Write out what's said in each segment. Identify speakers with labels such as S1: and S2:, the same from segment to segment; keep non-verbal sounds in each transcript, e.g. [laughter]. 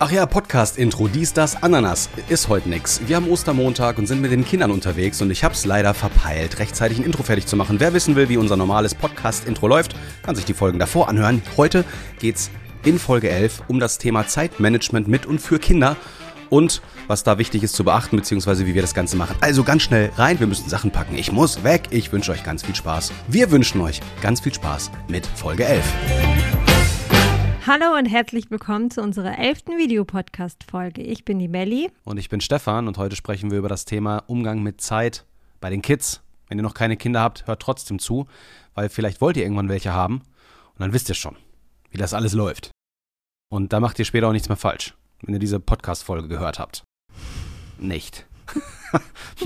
S1: Ach ja, Podcast-Intro, dies, das, Ananas, ist heute nix. Wir haben Ostermontag und sind mit den Kindern unterwegs und ich hab's leider verpeilt, rechtzeitig ein Intro fertig zu machen. Wer wissen will, wie unser normales Podcast-Intro läuft, kann sich die Folgen davor anhören. Heute geht's in Folge 11 um das Thema Zeitmanagement mit und für Kinder und was da wichtig ist zu beachten, beziehungsweise wie wir das Ganze machen. Also ganz schnell rein, wir müssen Sachen packen. Ich muss weg. Ich wünsche euch ganz viel Spaß. Wir wünschen euch ganz viel Spaß mit Folge 11.
S2: Hallo und herzlich willkommen zu unserer elften Videopodcast-Folge. Ich bin die Melli.
S1: Und ich bin Stefan und heute sprechen wir über das Thema Umgang mit Zeit bei den Kids. Wenn ihr noch keine Kinder habt, hört trotzdem zu, weil vielleicht wollt ihr irgendwann welche haben und dann wisst ihr schon, wie das alles läuft. Und da macht ihr später auch nichts mehr falsch, wenn ihr diese Podcast-Folge gehört habt. Nicht. [laughs]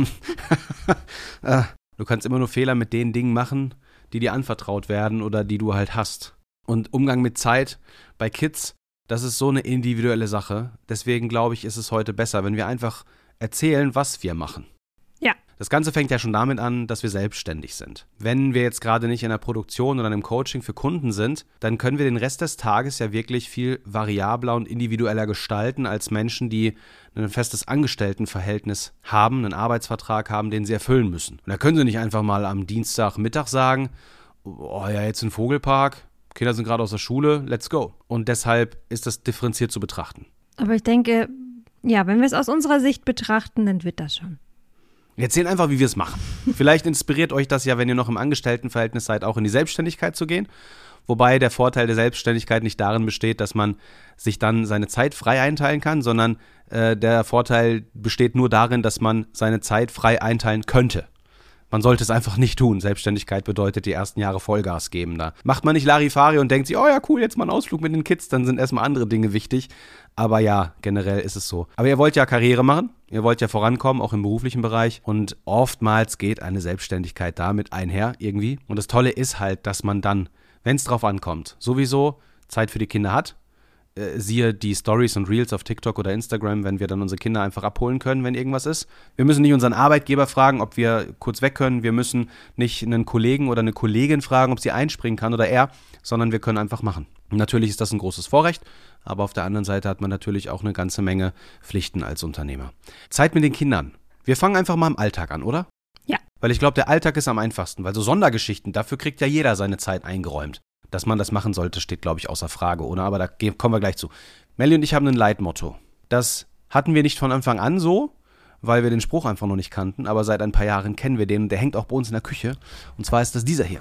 S1: Äh, du kannst immer nur Fehler mit den Dingen machen, die dir anvertraut werden oder die du halt hast. Und Umgang mit Zeit bei Kids, das ist so eine individuelle Sache. Deswegen glaube ich, ist es heute besser, wenn wir einfach erzählen, was wir machen.
S2: Ja.
S1: Das Ganze fängt ja schon damit an, dass wir selbstständig sind. Wenn wir jetzt gerade nicht in der Produktion oder im Coaching für Kunden sind, dann können wir den Rest des Tages ja wirklich viel variabler und individueller gestalten als Menschen, die ein festes Angestelltenverhältnis haben, einen Arbeitsvertrag haben, den sie erfüllen müssen. Und da können sie nicht einfach mal am Dienstagmittag sagen, oh ja, jetzt ein Vogelpark, Kinder sind gerade aus der Schule, let's go. Und deshalb ist das differenziert zu betrachten.
S2: Aber ich denke, ja, wenn wir es aus unserer Sicht betrachten, dann wird das schon.
S1: Wir erzählen einfach, wie wir es machen. [laughs] Vielleicht inspiriert euch das ja, wenn ihr noch im Angestelltenverhältnis seid, auch in die Selbstständigkeit zu gehen. Wobei der Vorteil der Selbstständigkeit nicht darin besteht, dass man sich dann seine Zeit frei einteilen kann, sondern äh, der Vorteil besteht nur darin, dass man seine Zeit frei einteilen könnte. Man sollte es einfach nicht tun. Selbstständigkeit bedeutet die ersten Jahre Vollgas geben. Da macht man nicht Larifari und denkt sich, oh ja, cool, jetzt mal einen Ausflug mit den Kids, dann sind erstmal andere Dinge wichtig. Aber ja, generell ist es so. Aber ihr wollt ja Karriere machen, ihr wollt ja vorankommen, auch im beruflichen Bereich. Und oftmals geht eine Selbstständigkeit damit einher irgendwie. Und das Tolle ist halt, dass man dann, wenn es drauf ankommt, sowieso Zeit für die Kinder hat, äh, siehe die Stories und Reels auf TikTok oder Instagram, wenn wir dann unsere Kinder einfach abholen können, wenn irgendwas ist. Wir müssen nicht unseren Arbeitgeber fragen, ob wir kurz weg können. Wir müssen nicht einen Kollegen oder eine Kollegin fragen, ob sie einspringen kann oder er, sondern wir können einfach machen. Natürlich ist das ein großes Vorrecht, aber auf der anderen Seite hat man natürlich auch eine ganze Menge Pflichten als Unternehmer. Zeit mit den Kindern. Wir fangen einfach mal im Alltag an, oder?
S2: Ja.
S1: Weil ich glaube, der Alltag ist am einfachsten, weil so Sondergeschichten, dafür kriegt ja jeder seine Zeit eingeräumt. Dass man das machen sollte, steht, glaube ich, außer Frage, oder? Aber da kommen wir gleich zu. Melly und ich haben ein Leitmotto. Das hatten wir nicht von Anfang an so, weil wir den Spruch einfach noch nicht kannten, aber seit ein paar Jahren kennen wir den und der hängt auch bei uns in der Küche. Und zwar ist das dieser hier.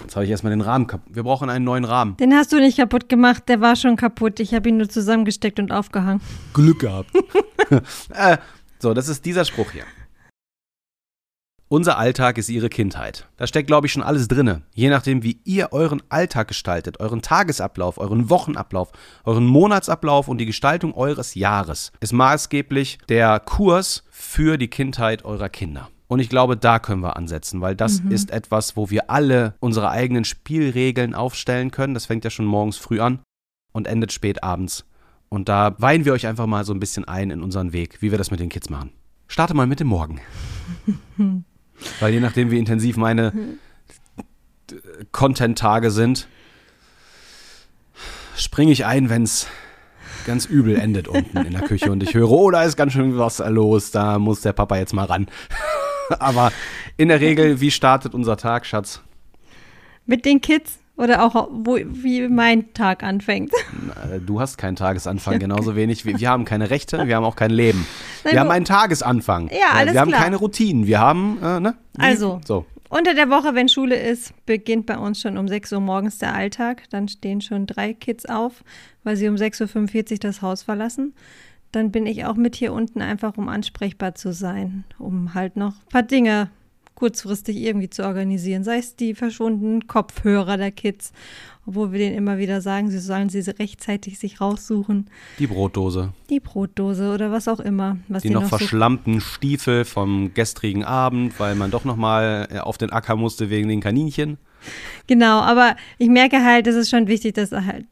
S1: Jetzt habe ich erstmal den Rahmen kaputt. Wir brauchen einen neuen Rahmen.
S2: Den hast du nicht kaputt gemacht, der war schon kaputt. Ich habe ihn nur zusammengesteckt und aufgehangen.
S1: Glück gehabt. [laughs] äh, so, das ist dieser Spruch hier. Unser Alltag ist Ihre Kindheit. Da steckt, glaube ich, schon alles drinne. Je nachdem, wie ihr euren Alltag gestaltet, euren Tagesablauf, euren Wochenablauf, euren Monatsablauf und die Gestaltung eures Jahres, ist maßgeblich der Kurs für die Kindheit eurer Kinder. Und ich glaube, da können wir ansetzen, weil das mhm. ist etwas, wo wir alle unsere eigenen Spielregeln aufstellen können. Das fängt ja schon morgens früh an und endet spät abends. Und da weihen wir euch einfach mal so ein bisschen ein in unseren Weg, wie wir das mit den Kids machen. Starte mal mit dem Morgen. [laughs] Weil je nachdem, wie intensiv meine Content-Tage sind, springe ich ein, wenn es ganz übel endet unten in der Küche und ich höre, oh, da ist ganz schön was los, da muss der Papa jetzt mal ran. [laughs] Aber in der Regel, wie startet unser Tag, Schatz?
S2: Mit den Kids oder auch wo, wie mein Tag anfängt. [laughs]
S1: Du hast keinen Tagesanfang, genauso wenig. Wir, wir haben keine Rechte, wir haben auch kein Leben. [laughs] Nein, wir haben einen Tagesanfang.
S2: Ja, alles
S1: Wir haben
S2: klar.
S1: keine Routinen. Wir haben, äh, ne?
S2: Also,
S1: so.
S2: unter der Woche, wenn Schule ist, beginnt bei uns schon um 6 Uhr morgens der Alltag. Dann stehen schon drei Kids auf, weil sie um 6.45 Uhr das Haus verlassen. Dann bin ich auch mit hier unten einfach, um ansprechbar zu sein, um halt noch ein paar Dinge kurzfristig irgendwie zu organisieren. Sei es die verschwundenen Kopfhörer der Kids, obwohl wir denen immer wieder sagen, sie sollen sie rechtzeitig sich raussuchen.
S1: Die Brotdose.
S2: Die Brotdose oder was auch immer. Was
S1: die noch, noch verschlammten so Stiefel vom gestrigen Abend, weil man doch noch mal äh, auf den Acker musste wegen den Kaninchen.
S2: Genau, aber ich merke halt, es ist schon wichtig, dass halt,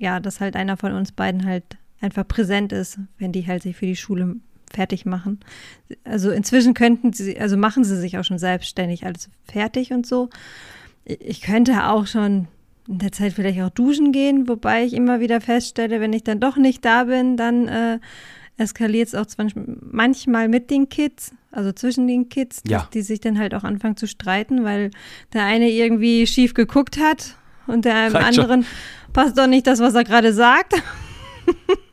S2: ja, dass halt einer von uns beiden halt einfach präsent ist, wenn die halt sich für die Schule fertig machen. Also inzwischen könnten sie, also machen sie sich auch schon selbstständig alles fertig und so. Ich könnte auch schon in der Zeit vielleicht auch duschen gehen, wobei ich immer wieder feststelle, wenn ich dann doch nicht da bin, dann äh, eskaliert es auch manchmal mit den Kids, also zwischen den Kids,
S1: Ja.
S2: die sich dann halt auch anfangen zu streiten, weil der eine irgendwie schief geguckt hat und der einem
S1: Reicht schon.
S2: anderen passt doch nicht das, was er gerade sagt. [laughs]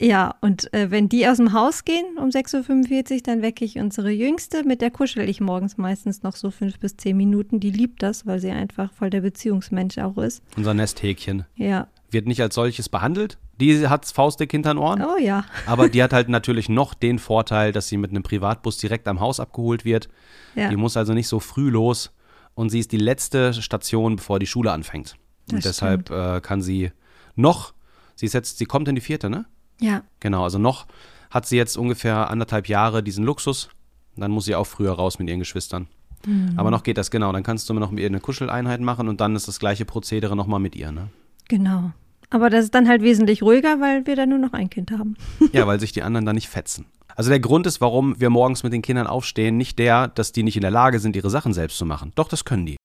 S2: ja, und äh, wenn die aus dem Haus gehen um 6.45 Uhr, dann wecke ich unsere Jüngste. Mit der kuschel ich morgens meistens noch so fünf bis zehn Minuten. Die liebt das, weil sie einfach voll der Beziehungsmensch auch ist.
S1: Unser Nesthäkchen
S2: Ja.
S1: wird nicht als solches behandelt. Die hat faustdick hinter den Ohren.
S2: Oh ja.
S1: Aber die hat [laughs] halt natürlich noch den Vorteil, dass sie mit einem Privatbus direkt am Haus abgeholt wird.
S2: Ja.
S1: Die muss also nicht so früh los und sie ist die letzte Station, bevor die Schule anfängt. Und
S2: Das
S1: deshalb äh, kann sie noch, sie ist jetzt, sie kommt in die vierte, ne?
S2: Ja.
S1: Genau, also noch hat sie jetzt ungefähr anderthalb Jahre diesen Luxus. Dann muss sie auch früher raus mit ihren Geschwistern.
S2: Mhm.
S1: Aber noch geht das, genau. Dann kannst du noch mit ihr eine Kuscheleinheit machen und dann ist das gleiche Prozedere nochmal mit ihr, ne?
S2: Genau. Aber das ist dann halt wesentlich ruhiger, weil wir dann nur noch ein Kind haben. [laughs]
S1: Ja, weil sich die anderen da nicht fetzen. Also der Grund ist, warum wir morgens mit den Kindern aufstehen, nicht der, dass die nicht in der Lage sind, ihre Sachen selbst zu machen. Doch, das können die.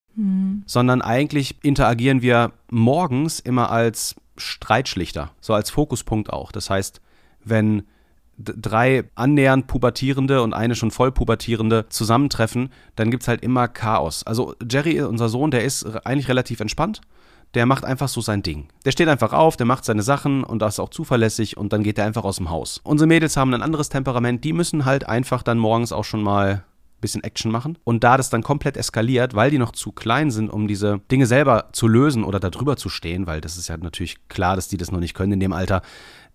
S1: Sondern eigentlich interagieren wir morgens immer als Streitschlichter, so als Fokuspunkt auch. Das heißt, wenn drei annähernd Pubertierende und eine schon voll Pubertierende zusammentreffen, dann gibt's halt immer Chaos. Also Jerry, unser Sohn, der ist eigentlich relativ entspannt. Der macht einfach so sein Ding. Der steht einfach auf, der macht seine Sachen und das ist auch zuverlässig und dann geht er einfach aus dem Haus. Unsere Mädels haben ein anderes Temperament, die müssen halt einfach dann morgens auch schon mal bisschen Action machen. Und da das dann komplett eskaliert, weil die noch zu klein sind, um diese Dinge selber zu lösen oder darüber zu stehen, weil das ist ja natürlich klar, dass die das noch nicht können in dem Alter,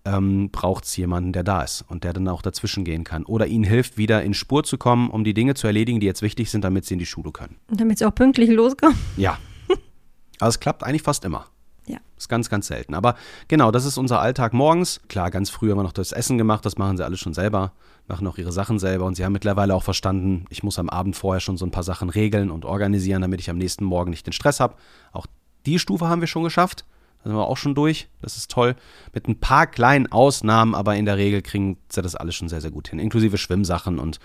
S1: ähm, braucht es jemanden, der da ist und der dann auch dazwischen gehen kann. Oder ihnen hilft, wieder in Spur zu kommen, um die Dinge zu erledigen, die jetzt wichtig sind, damit sie in die Schule können.
S2: Und damit sie auch pünktlich loskommen.
S1: Ja. Aber [laughs] es klappt eigentlich fast immer.
S2: Ja.
S1: Ist ganz, ganz selten. Aber genau, das ist unser Alltag morgens. Klar, ganz früh haben wir noch das Essen gemacht, das machen sie alle schon selber, machen auch ihre Sachen selber und sie haben mittlerweile auch verstanden, ich muss am Abend vorher schon so ein paar Sachen regeln und organisieren, damit ich am nächsten Morgen nicht den Stress habe. Auch die Stufe haben wir schon geschafft. Da sind wir auch schon durch. Das ist toll. Mit ein paar kleinen Ausnahmen, aber in der Regel kriegen sie das alles schon sehr, sehr gut hin. Inklusive Schwimmsachen und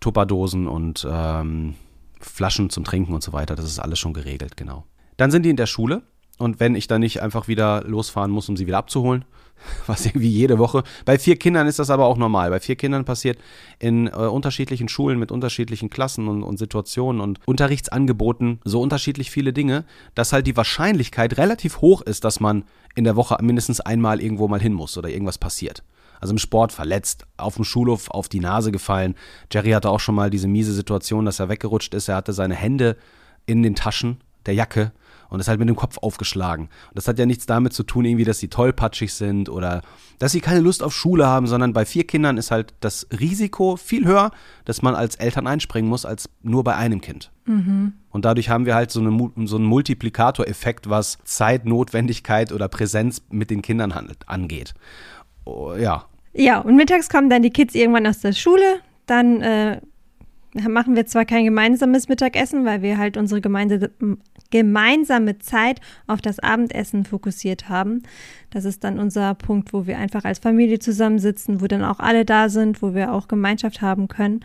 S1: Tupperdosen und ähm, Flaschen zum Trinken und so weiter. Das ist alles schon geregelt, genau. Dann sind die in der Schule und wenn ich dann nicht einfach wieder losfahren muss, um sie wieder abzuholen, [laughs] was irgendwie jede Woche. Bei vier Kindern ist das aber auch normal. Bei vier Kindern passiert in äh, unterschiedlichen Schulen mit unterschiedlichen Klassen und, und Situationen und Unterrichtsangeboten so unterschiedlich viele Dinge, dass halt die Wahrscheinlichkeit relativ hoch ist, dass man in der Woche mindestens einmal irgendwo mal hin muss oder irgendwas passiert. Also im Sport verletzt, auf dem Schulhof auf die Nase gefallen. Jerry hatte auch schon mal diese miese Situation, dass er weggerutscht ist. Er hatte seine Hände in den Taschen der Jacke und ist halt mit dem Kopf aufgeschlagen. Und das hat ja nichts damit zu tun, irgendwie, dass sie tollpatschig sind oder dass sie keine Lust auf Schule haben, sondern bei vier Kindern ist halt das Risiko viel höher, dass man als Eltern einspringen muss, als nur bei einem Kind. Und dadurch haben wir halt so, eine, so einen Multiplikatoreffekt, was Zeit, Notwendigkeit oder Präsenz mit den Kindern handelt, angeht. Oh, ja,
S2: Ja, und mittags kommen dann die Kids irgendwann aus der Schule. Dann äh, machen wir zwar kein gemeinsames Mittagessen, weil wir halt unsere gemeinde, gemeinsame Zeit auf das Abendessen fokussiert haben. Das ist dann unser Punkt, wo wir einfach als Familie zusammensitzen, wo dann auch alle da sind, wo wir auch Gemeinschaft haben können.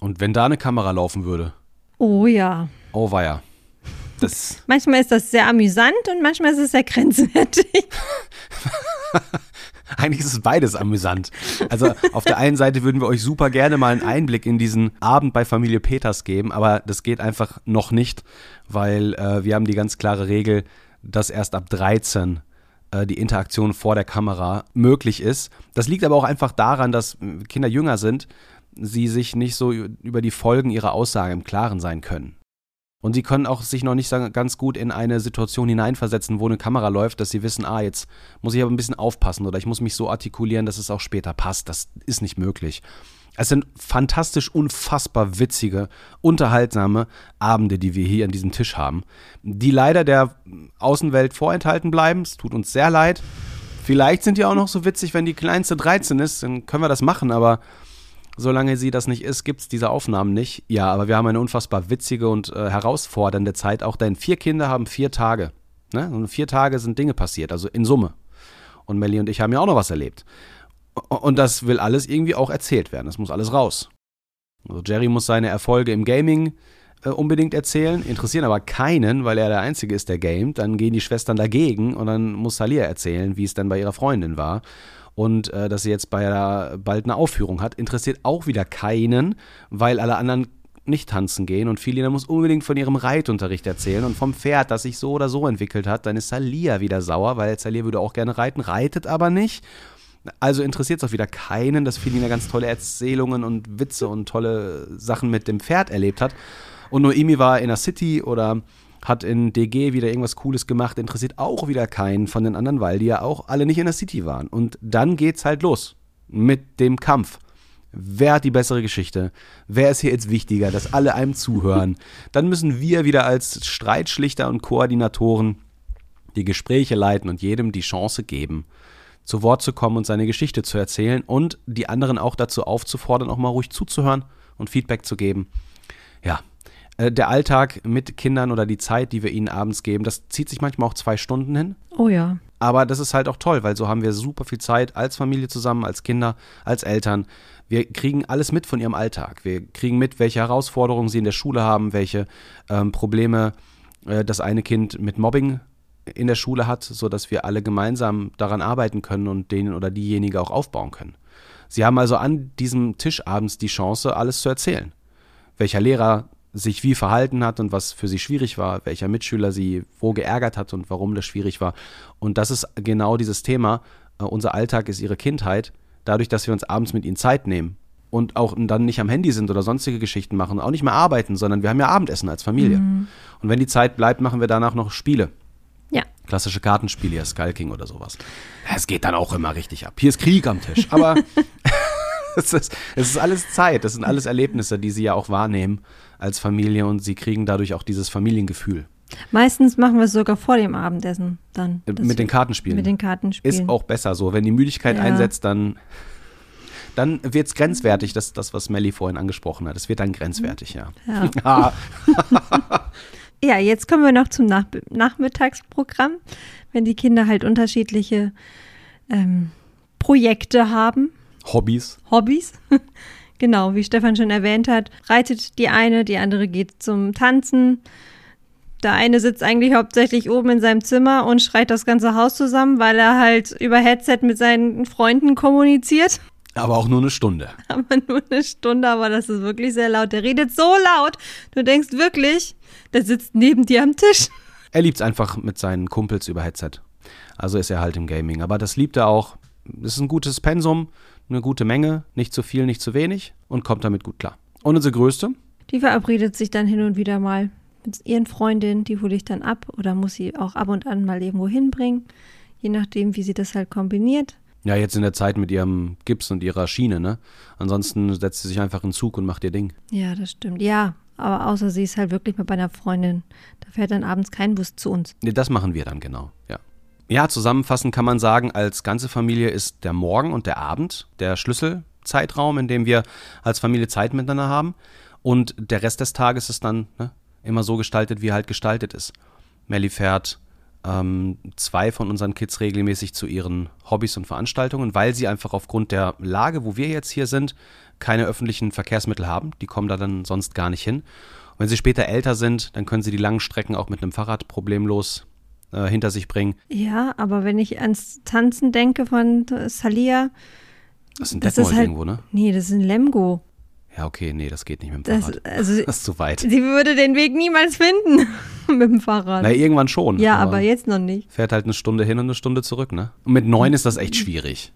S1: Und wenn da eine Kamera laufen würde,
S2: Oh ja.
S1: oh weia. Das, [laughs]
S2: Manchmal ist das sehr amüsant und manchmal ist es sehr grenzwertig. [laughs] [laughs]
S1: eigentlich ist es beides amüsant. Also auf der einen Seite würden wir euch super gerne mal einen Einblick in diesen Abend bei Familie Peters geben, aber das geht einfach noch nicht, weil äh, wir haben die ganz klare Regel, dass erst ab 13 äh, die Interaktion vor der Kamera möglich ist. Das liegt aber auch einfach daran, dass Kinder jünger sind, sie sich nicht so über die Folgen ihrer Aussage im Klaren sein können. Und sie können auch sich noch nicht ganz gut in eine Situation hineinversetzen, wo eine Kamera läuft, dass sie wissen, ah, jetzt muss ich aber ein bisschen aufpassen oder ich muss mich so artikulieren, dass es auch später passt. Das ist nicht möglich. Es sind fantastisch, unfassbar witzige, unterhaltsame Abende, die wir hier an diesem Tisch haben, die leider der Außenwelt vorenthalten bleiben. Es tut uns sehr leid. Vielleicht sind die auch noch so witzig, wenn die kleinste 13 ist, dann können wir das machen, aber solange sie das nicht ist, gibt es diese Aufnahmen nicht. Ja, aber wir haben eine unfassbar witzige und äh, herausfordernde Zeit, auch denn vier Kinder haben vier Tage. Ne? Und vier Tage sind Dinge passiert, also in Summe. Und Melly und ich haben ja auch noch was erlebt. Und das will alles irgendwie auch erzählt werden. Das muss alles raus. Also Jerry muss seine Erfolge im Gaming äh, unbedingt erzählen, interessieren aber keinen, weil er der Einzige ist, der gamet. Dann gehen die Schwestern dagegen und dann muss Salia erzählen, wie es dann bei ihrer Freundin war. Und äh, dass sie jetzt bei der, bald eine Aufführung hat, interessiert auch wieder keinen, weil alle anderen nicht tanzen gehen und Filina muss unbedingt von ihrem Reitunterricht erzählen und vom Pferd, das sich so oder so entwickelt hat. Dann ist Salia wieder sauer, weil Salia würde auch gerne reiten, reitet aber nicht. Also interessiert es auch wieder keinen, dass Filina ganz tolle Erzählungen und Witze und tolle Sachen mit dem Pferd erlebt hat. Und Noemi war in der City oder hat in DG wieder irgendwas Cooles gemacht, interessiert auch wieder keinen von den anderen, weil die ja auch alle nicht in der City waren. Und dann geht's halt los mit dem Kampf. Wer hat die bessere Geschichte? Wer ist hier jetzt wichtiger, dass alle einem zuhören? [laughs] Dann müssen wir wieder als Streitschlichter und Koordinatoren die Gespräche leiten und jedem die Chance geben, zu Wort zu kommen und seine Geschichte zu erzählen und die anderen auch dazu aufzufordern, auch mal ruhig zuzuhören und Feedback zu geben. Ja, äh, der Alltag mit Kindern oder die Zeit, die wir ihnen abends geben, das zieht sich manchmal auch zwei Stunden hin.
S2: Oh ja.
S1: Aber das ist halt auch toll, weil so haben wir super viel Zeit als Familie zusammen, als Kinder, als Eltern. Wir kriegen alles mit von ihrem Alltag. Wir kriegen mit, welche Herausforderungen sie in der Schule haben, welche ähm, Probleme äh, das eine Kind mit Mobbing in der Schule hat, sodass wir alle gemeinsam daran arbeiten können und den oder diejenige auch aufbauen können. Sie haben also an diesem Tisch abends die Chance, alles zu erzählen. Welcher Lehrer sich wie verhalten hat und was für sie schwierig war, welcher Mitschüler sie wo geärgert hat und warum das schwierig war. Und das ist genau dieses Thema. Uh, unser Alltag ist ihre Kindheit. Dadurch, dass wir uns abends mit ihnen Zeit nehmen und auch dann nicht am Handy sind oder sonstige Geschichten machen, auch nicht mehr arbeiten, sondern wir haben ja Abendessen als Familie. Mhm. Und wenn die Zeit bleibt, machen wir danach noch Spiele.
S2: Ja.
S1: Klassische Kartenspiele, ja, Skull King oder sowas. Es geht dann auch immer richtig ab. Hier ist Krieg am Tisch. Aber [laughs] [laughs] es, ist, es ist alles Zeit, das sind alles Erlebnisse, die sie ja auch wahrnehmen als Familie und sie kriegen dadurch auch dieses Familiengefühl.
S2: Meistens machen wir es sogar vor dem Abendessen dann.
S1: Äh, mit den Kartenspielen.
S2: Mit den Kartenspielen.
S1: Ist auch besser so. Wenn die Müdigkeit ja. einsetzt, dann, dann wird es grenzwertig. Das das, was Melly vorhin angesprochen hat. Es wird dann grenzwertig, ja.
S2: Ja, [laughs] [laughs] ja jetzt kommen wir noch zum Nach Nachmittagsprogramm. Wenn die Kinder halt unterschiedliche ähm, Projekte haben.
S1: Hobbys.
S2: Hobbys. [laughs] Genau, wie Stefan schon erwähnt hat, reitet die eine, die andere geht zum Tanzen. Der eine sitzt eigentlich hauptsächlich oben in seinem Zimmer und schreit das ganze Haus zusammen, weil er halt über Headset mit seinen Freunden kommuniziert.
S1: Aber auch nur eine Stunde. [laughs]
S2: Aber nur eine Stunde, aber das ist wirklich sehr laut. Der redet so laut, du denkst wirklich, der sitzt neben dir am Tisch.
S1: Er liebt es einfach mit seinen Kumpels über Headset. Also ist er halt im Gaming. Aber das liebt er auch. Das ist ein gutes Pensum eine gute Menge, nicht zu viel, nicht zu wenig und kommt damit gut klar. Und unsere größte?
S2: Die verabredet sich dann hin und wieder mal mit ihren Freundinnen, die hole ich dann ab oder muss sie auch ab und an mal irgendwo hinbringen, je nachdem, wie sie das halt kombiniert.
S1: Ja, jetzt in der Zeit mit ihrem Gips und ihrer Schiene, ne? Ansonsten setzt sie sich einfach in Zug und macht ihr Ding.
S2: Ja, das stimmt. Ja, aber außer sie ist halt wirklich mit meiner Freundin. Da fährt dann abends kein Bus zu uns.
S1: Nee, das machen wir dann genau, ja. Ja, zusammenfassend kann man sagen, als ganze Familie ist der Morgen und der Abend der Schlüsselzeitraum, in dem wir als Familie Zeit miteinander haben. Und der Rest des Tages ist dann ne, immer so gestaltet, wie er halt gestaltet ist. Melly fährt ähm, zwei von unseren Kids regelmäßig zu ihren Hobbys und Veranstaltungen, weil sie einfach aufgrund der Lage, wo wir jetzt hier sind, keine öffentlichen Verkehrsmittel haben. Die kommen da dann sonst gar nicht hin. Und wenn sie später älter sind, dann können sie die langen Strecken auch mit einem Fahrrad problemlos äh, hinter sich bringen.
S2: Ja, aber wenn ich ans Tanzen denke von Salia.
S1: Das ist ein Detmold halt, irgendwo, ne?
S2: Nee, das ist ein Lemgo.
S1: Ja, okay, nee, das geht nicht mit dem Fahrrad. also, [laughs] das ist zu weit.
S2: Sie würde den Weg niemals finden [laughs] mit dem Fahrrad.
S1: Na, irgendwann schon.
S2: Ja, aber, aber, jetzt noch nicht.
S1: Fährt halt eine Stunde hin und eine Stunde zurück, ne? Und mit neun ist das echt schwierig.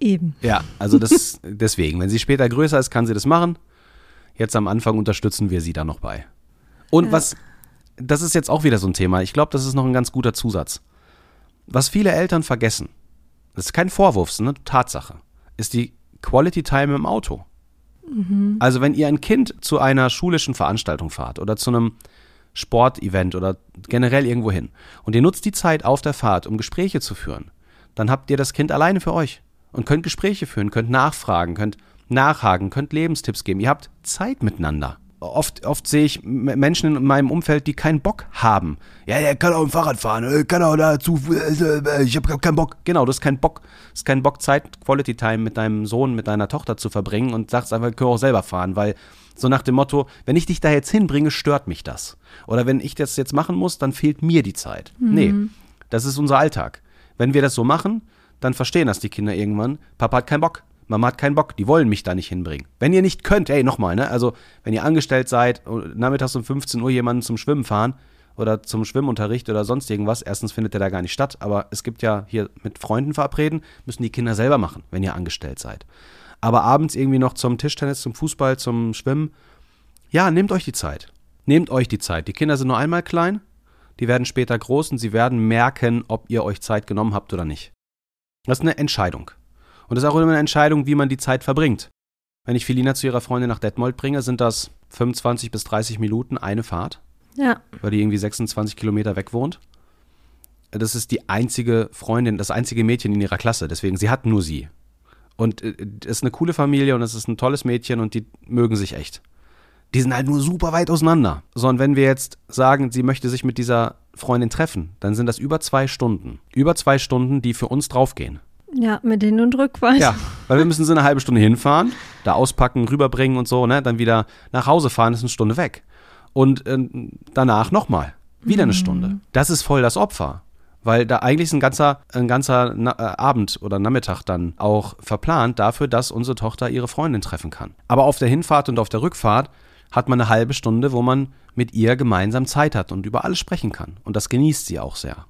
S2: Eben.
S1: Ja, also das [laughs] deswegen. Wenn sie später größer ist, kann sie das machen. Jetzt am Anfang unterstützen wir sie da noch bei. Und ja. was das ist jetzt auch wieder so ein Thema. Ich glaube, das ist noch ein ganz guter Zusatz. Was viele Eltern vergessen, das ist kein Vorwurf, es ist eine Tatsache, ist die Quality Time im Auto. Mhm. Also wenn ihr ein Kind zu einer schulischen Veranstaltung fahrt oder zu einem Sportevent oder generell irgendwo hin und ihr nutzt die Zeit auf der Fahrt, um Gespräche zu führen, dann habt ihr das Kind alleine für euch und könnt Gespräche führen, könnt nachfragen, könnt nachhaken, könnt Lebenstipps geben. Ihr habt Zeit miteinander. Oft, oft sehe ich Menschen in meinem Umfeld, die keinen Bock haben. Ja, der kann auch ein Fahrrad fahren, äh, kann auch dazu, äh, ich habe keinen Bock. Genau, du hast keinen Bock. Du hast keinen Bock, Zeit, Quality Time mit deinem Sohn, mit deiner Tochter zu verbringen und sagst einfach, ich kann auch selber fahren, weil so nach dem Motto, wenn ich dich da jetzt hinbringe, stört mich das. Oder wenn ich das jetzt machen muss, dann fehlt mir die Zeit. Mhm. Nee, das ist unser Alltag. Wenn wir das so machen, dann verstehen das die Kinder irgendwann. Papa hat keinen Bock. Mama hat keinen Bock, die wollen mich da nicht hinbringen. Wenn ihr nicht könnt, ey, nochmal, ne? Also, wenn ihr angestellt seid, nachmittags um 15 Uhr jemanden zum Schwimmen fahren oder zum Schwimmunterricht oder sonst irgendwas, erstens findet der da gar nicht statt, aber es gibt ja hier mit Freunden verabreden, müssen die Kinder selber machen, wenn ihr angestellt seid. Aber abends irgendwie noch zum Tischtennis, zum Fußball, zum Schwimmen, ja, nehmt euch die Zeit. Nehmt euch die Zeit. Die Kinder sind nur einmal klein, die werden später groß und sie werden merken, ob ihr euch Zeit genommen habt oder nicht. Das ist eine Entscheidung. Und das ist auch immer eine Entscheidung, wie man die Zeit verbringt. Wenn ich Felina zu ihrer Freundin nach Detmold bringe, sind das 25 bis 30 Minuten eine Fahrt.
S2: Ja.
S1: Weil die irgendwie 26 Kilometer weg wohnt. Das ist die einzige Freundin, das einzige Mädchen in ihrer Klasse. Deswegen, sie hat nur sie. Und es äh, ist eine coole Familie und es ist ein tolles Mädchen und die mögen sich echt. Die sind halt nur super weit auseinander. So, und wenn wir jetzt sagen, sie möchte sich mit dieser Freundin treffen, dann sind das über zwei Stunden. Über zwei Stunden, die für uns draufgehen.
S2: Ja, mit Hin- und Rückfahrt.
S1: Ja, weil wir müssen so eine halbe Stunde hinfahren, da auspacken, rüberbringen und so, ne? Dann wieder nach Hause fahren, ist eine Stunde weg. Und äh, danach nochmal. Wieder eine mhm. Stunde. Das ist voll das Opfer. Weil da eigentlich ist ein ganzer, ein ganzer Na äh, Abend oder Nachmittag dann auch verplant dafür, dass unsere Tochter ihre Freundin treffen kann. Aber auf der Hinfahrt und auf der Rückfahrt hat man eine halbe Stunde, wo man mit ihr gemeinsam Zeit hat und über alles sprechen kann. Und das genießt sie auch sehr.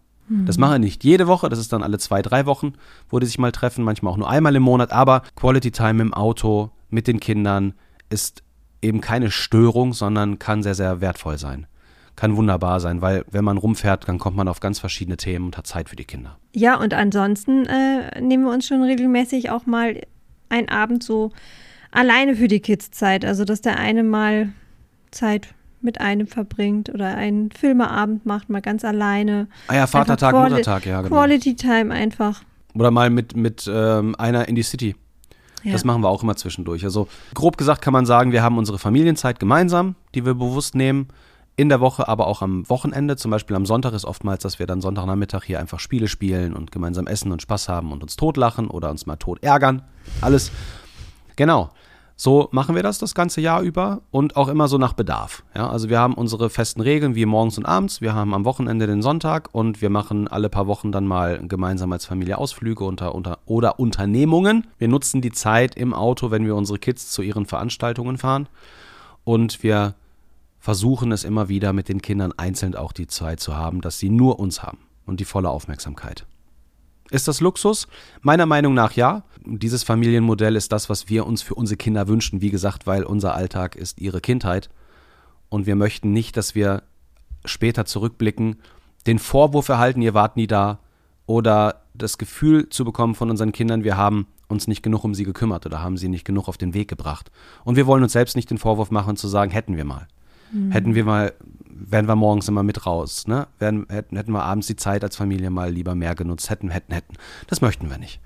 S1: Das machen wir nicht jede Woche, das ist dann alle zwei, drei Wochen, wo die sich mal treffen, manchmal auch nur einmal im Monat, aber Quality Time im Auto mit den Kindern ist eben keine Störung, sondern kann sehr, sehr wertvoll sein. Kann wunderbar sein, weil wenn man rumfährt, dann kommt man auf ganz verschiedene Themen und hat Zeit für die Kinder.
S2: Ja, und ansonsten äh, nehmen wir uns schon regelmäßig auch mal einen Abend so alleine für die Kids Zeit. Also, dass der eine mal Zeit mit einem verbringt oder einen Filmeabend macht, mal ganz alleine.
S1: Ah ja, Vatertag, Muttertag, ja,
S2: genau. Quality Time einfach.
S1: Oder mal mit, mit ähm, einer in die City. Ja. Das machen wir auch immer zwischendurch. Also grob gesagt kann man sagen, wir haben unsere Familienzeit gemeinsam, die wir bewusst nehmen. In der Woche, aber auch am Wochenende. Zum Beispiel am Sonntag ist oftmals, dass wir dann Sonntagnachmittag hier einfach Spiele spielen und gemeinsam essen und Spaß haben und uns totlachen oder uns mal tot ärgern. Alles. Genau. So machen wir das das ganze Jahr über und auch immer so nach Bedarf. Ja, also wir haben unsere festen Regeln wie morgens und abends. Wir haben am Wochenende den Sonntag und wir machen alle paar Wochen dann mal gemeinsam als Familie Ausflüge unter, unter, oder Unternehmungen. Wir nutzen die Zeit im Auto, wenn wir unsere Kids zu ihren Veranstaltungen fahren und wir versuchen es immer wieder mit den Kindern einzeln auch die Zeit zu haben, dass sie nur uns haben und die volle Aufmerksamkeit. Ist das Luxus? Meiner Meinung nach ja. Dieses Familienmodell ist das, was wir uns für unsere Kinder wünschen. Wie gesagt, weil unser Alltag ist ihre Kindheit. Und wir möchten nicht, dass wir später zurückblicken, den Vorwurf erhalten, ihr wart nie da. Oder das Gefühl zu bekommen von unseren Kindern, wir haben uns nicht genug um sie gekümmert oder haben sie nicht genug auf den Weg gebracht. Und wir wollen uns selbst nicht den Vorwurf machen zu sagen, hätten wir mal. Mhm. Hätten wir mal, wären wir morgens immer mit raus, ne? Wären, hätten, hätten wir abends die Zeit als Familie mal lieber mehr genutzt, hätten, hätten, hätten. Das möchten wir nicht.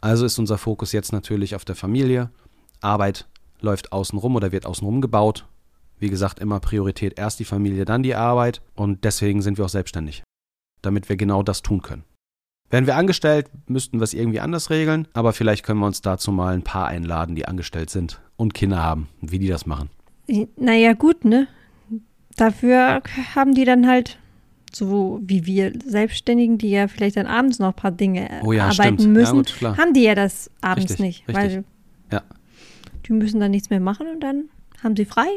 S1: Also ist unser Fokus jetzt natürlich auf der Familie. Arbeit läuft außenrum oder wird außenrum gebaut. Wie gesagt, immer Priorität erst die Familie, dann die Arbeit. Und deswegen sind wir auch selbstständig, damit wir genau das tun können. Wären wir angestellt, müssten wir es irgendwie anders regeln, aber vielleicht können wir uns dazu mal ein paar einladen, die angestellt sind und Kinder haben, wie die das machen.
S2: Naja, gut, ne? Dafür haben die dann halt, so wie wir Selbstständigen, die ja vielleicht dann abends noch ein paar Dinge
S1: oh ja,
S2: arbeiten
S1: stimmt.
S2: müssen,
S1: ja, gut,
S2: haben die ja das abends
S1: richtig,
S2: nicht.
S1: Richtig.
S2: Weil
S1: ja.
S2: die müssen dann nichts mehr machen und dann haben sie frei.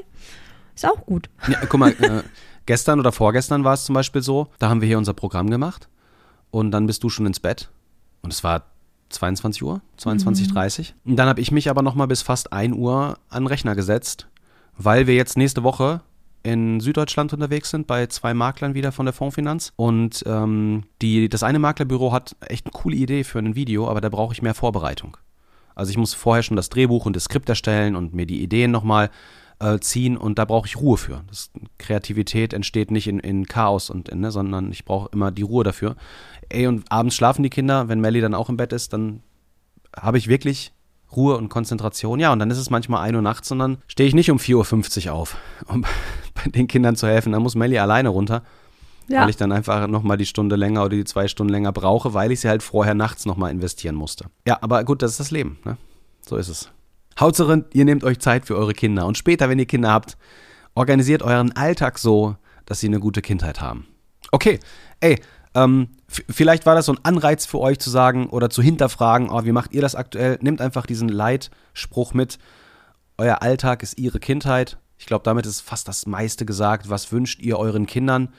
S2: Ist auch gut.
S1: Ja, guck mal, äh, gestern oder vorgestern war es zum Beispiel so, da haben wir hier unser Programm gemacht und dann bist du schon ins Bett und es war 22 Uhr, 22.30 mhm. Und dann habe ich mich aber noch mal bis fast 1 Uhr an den Rechner gesetzt weil wir jetzt nächste Woche in Süddeutschland unterwegs sind, bei zwei Maklern wieder von der Fondsfinanz. Und ähm, die, das eine Maklerbüro hat echt eine coole Idee für ein Video, aber da brauche ich mehr Vorbereitung. Also ich muss vorher schon das Drehbuch und das Skript erstellen und mir die Ideen nochmal äh, ziehen und da brauche ich Ruhe für. Das, Kreativität entsteht nicht in, in Chaos und in, ne, sondern ich brauche immer die Ruhe dafür. Ey, und abends schlafen die Kinder, wenn Melly dann auch im Bett ist, dann habe ich wirklich Ruhe und Konzentration. Ja, und dann ist es manchmal 1 Uhr nachts und dann stehe ich nicht um 4.50 Uhr auf, [laughs] um bei den Kindern zu helfen. Dann muss Melli alleine runter,
S2: Ja.
S1: weil ich dann einfach nochmal die Stunde länger oder die zwei Stunden länger brauche, weil ich sie halt vorher nachts nochmal investieren musste. Ja, aber gut, das ist das Leben. Ne? So ist es. Hauptsache, ihr nehmt euch Zeit für eure Kinder. Und später, wenn ihr Kinder habt, organisiert euren Alltag so, dass sie eine gute Kindheit haben. Okay, ey, ähm, vielleicht war das so ein Anreiz für euch zu sagen oder zu hinterfragen, oh, wie macht ihr das aktuell? Nehmt einfach diesen Leitspruch mit. Euer Alltag ist ihre Kindheit. Ich glaube, damit ist fast das meiste gesagt. Was wünscht ihr euren Kindern?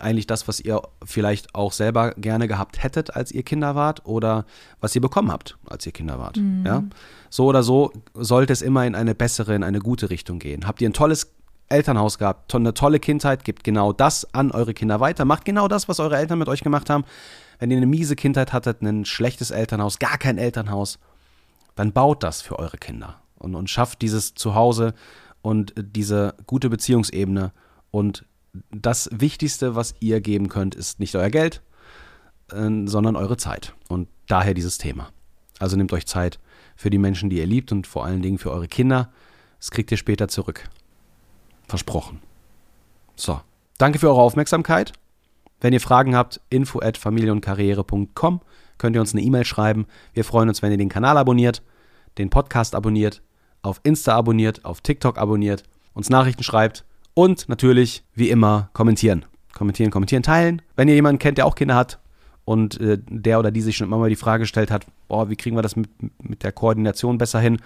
S1: Eigentlich das, was ihr vielleicht auch selber gerne gehabt hättet, als ihr Kinder wart, oder was ihr bekommen habt, als ihr Kinder wart. Ja? So oder so sollte es immer in eine bessere, in eine gute Richtung gehen. Habt ihr ein tolles Elternhaus gehabt, eine tolle Kindheit, gebt genau das an eure Kinder weiter, macht genau das, was eure Eltern mit euch gemacht haben. Wenn ihr eine miese Kindheit hattet, ein schlechtes Elternhaus, gar kein Elternhaus, dann baut das für eure Kinder und, und schafft dieses Zuhause und diese gute Beziehungsebene. Und das Wichtigste, was ihr geben könnt, ist nicht euer Geld, äh, sondern eure Zeit. Und daher dieses Thema. Also nehmt euch Zeit für die Menschen, die ihr liebt und vor allen Dingen für eure Kinder. Das kriegt ihr später zurück. Versprochen. So. Danke für eure Aufmerksamkeit. Wenn ihr Fragen habt, info at familienundkarriere.com könnt ihr uns eine E-Mail schreiben. Wir freuen uns, wenn ihr den Kanal abonniert, den Podcast abonniert, auf Insta abonniert, auf TikTok abonniert, uns Nachrichten schreibt und natürlich, wie immer, kommentieren. Kommentieren, kommentieren, teilen. Wenn ihr jemanden kennt, der auch Kinder hat und äh, der oder die sich schon immer mal die Frage gestellt hat, boah, wie kriegen wir das mit, mit der Koordination besser hin,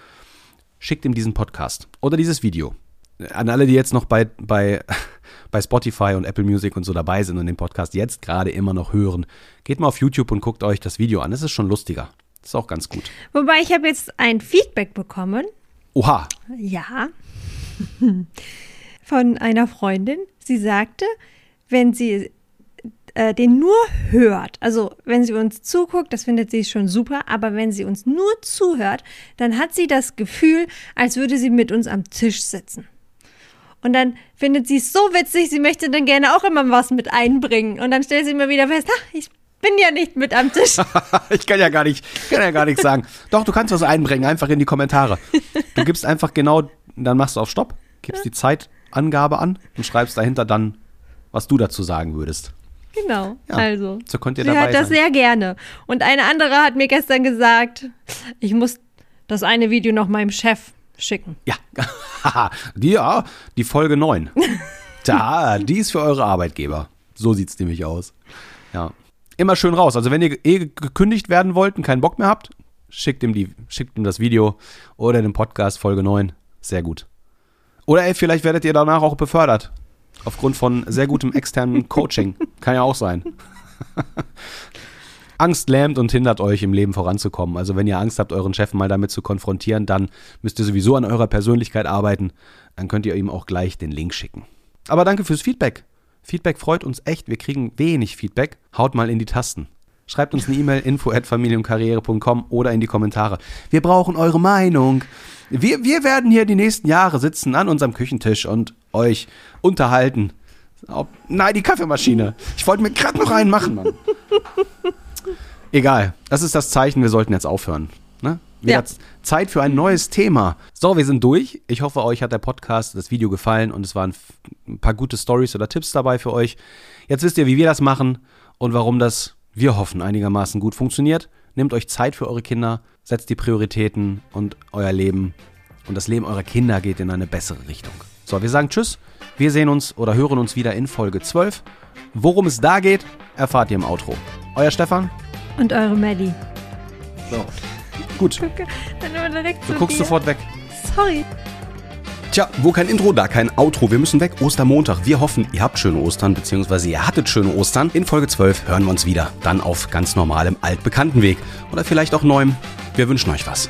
S1: schickt ihm diesen Podcast oder dieses Video. An alle, die jetzt noch bei, bei, [laughs] bei Spotify und Apple Music und so dabei sind und den Podcast jetzt gerade immer noch hören, geht mal auf YouTube und guckt euch das Video an. Das ist schon lustiger. Das ist auch ganz gut.
S2: Wobei ich habe jetzt ein Feedback bekommen.
S1: Oha,
S2: Ja. [laughs] Von einer Freundin. Sie sagte, wenn sie äh, den nur hört, also wenn sie uns zuguckt, das findet sie schon super, aber wenn sie uns nur zuhört, dann hat sie das Gefühl, als würde sie mit uns am Tisch sitzen. Und dann findet sie es so witzig, sie möchte dann gerne auch immer was mit einbringen. Und dann stellt sie immer wieder fest, ach, ich bin ja nicht mit am Tisch. [laughs]
S1: ich kann ja gar nicht, kann ja gar nichts sagen. Doch, du kannst was einbringen, einfach in die Kommentare. Du gibst einfach genau, dann machst du auf Stopp, gibst die Zeitangabe an und schreibst dahinter dann, was du dazu sagen würdest.
S2: Genau,
S1: Ja,
S2: also.
S1: so könnt ihr
S2: sie
S1: dabei
S2: hört das
S1: sein.
S2: sehr gerne. Und eine andere hat mir gestern gesagt, ich muss das eine Video noch meinem Chef schicken.
S1: Ja, [laughs] die, ja, die Folge 9. Da, [laughs] die ist für eure Arbeitgeber. So sieht es nämlich aus. Ja. Immer schön raus. Also wenn ihr eh gekündigt werden wollt und keinen Bock mehr habt, schickt ihm, die, schickt ihm das Video oder den Podcast Folge 9. Sehr gut. Oder ey, vielleicht werdet ihr danach auch befördert. Aufgrund von sehr gutem externen [laughs] Coaching. Kann ja auch sein. Angst lähmt und hindert euch im Leben voranzukommen. Also wenn ihr Angst habt, euren Chef mal damit zu konfrontieren, dann müsst ihr sowieso an eurer Persönlichkeit arbeiten. Dann könnt ihr ihm auch gleich den Link schicken. Aber danke fürs Feedback. Feedback freut uns echt. Wir kriegen wenig Feedback. Haut mal in die Tasten. Schreibt uns eine E-Mail info at familienkarriere.com oder in die Kommentare. Wir brauchen eure Meinung. Wir, wir werden hier die nächsten Jahre sitzen an unserem Küchentisch und euch unterhalten. Ob, nein, die Kaffeemaschine. Ich wollte mir gerade noch einen machen, Mann. Egal, das ist das Zeichen, wir sollten jetzt aufhören. Ne? Wieder
S2: Ja.
S1: Zeit für ein neues Thema. So, wir sind durch. Ich hoffe, euch hat der Podcast, das Video gefallen und es waren ein paar gute Stories oder Tipps dabei für euch. Jetzt wisst ihr, wie wir das machen und warum das, wir hoffen, einigermaßen gut funktioniert. Nehmt euch Zeit für eure Kinder, setzt die Prioritäten und euer Leben und das Leben eurer Kinder geht in eine bessere Richtung. So, wir sagen Tschüss. Wir sehen uns oder hören uns wieder in Folge 12. Worum es da geht, erfahrt ihr im Outro. Euer Stefan.
S2: Und eure Maddie.
S1: So. Gut,
S2: Gucke, dann immer direkt
S1: du guckst
S2: dir.
S1: sofort weg.
S2: Sorry.
S1: Tja, wo kein Intro, da kein Outro. Wir müssen weg. Ostermontag. Wir hoffen, ihr habt schöne Ostern, beziehungsweise ihr hattet schöne Ostern. In Folge 12 hören wir uns wieder. Dann auf ganz normalem, altbekannten Weg. Oder vielleicht auch neuem. Wir wünschen euch was.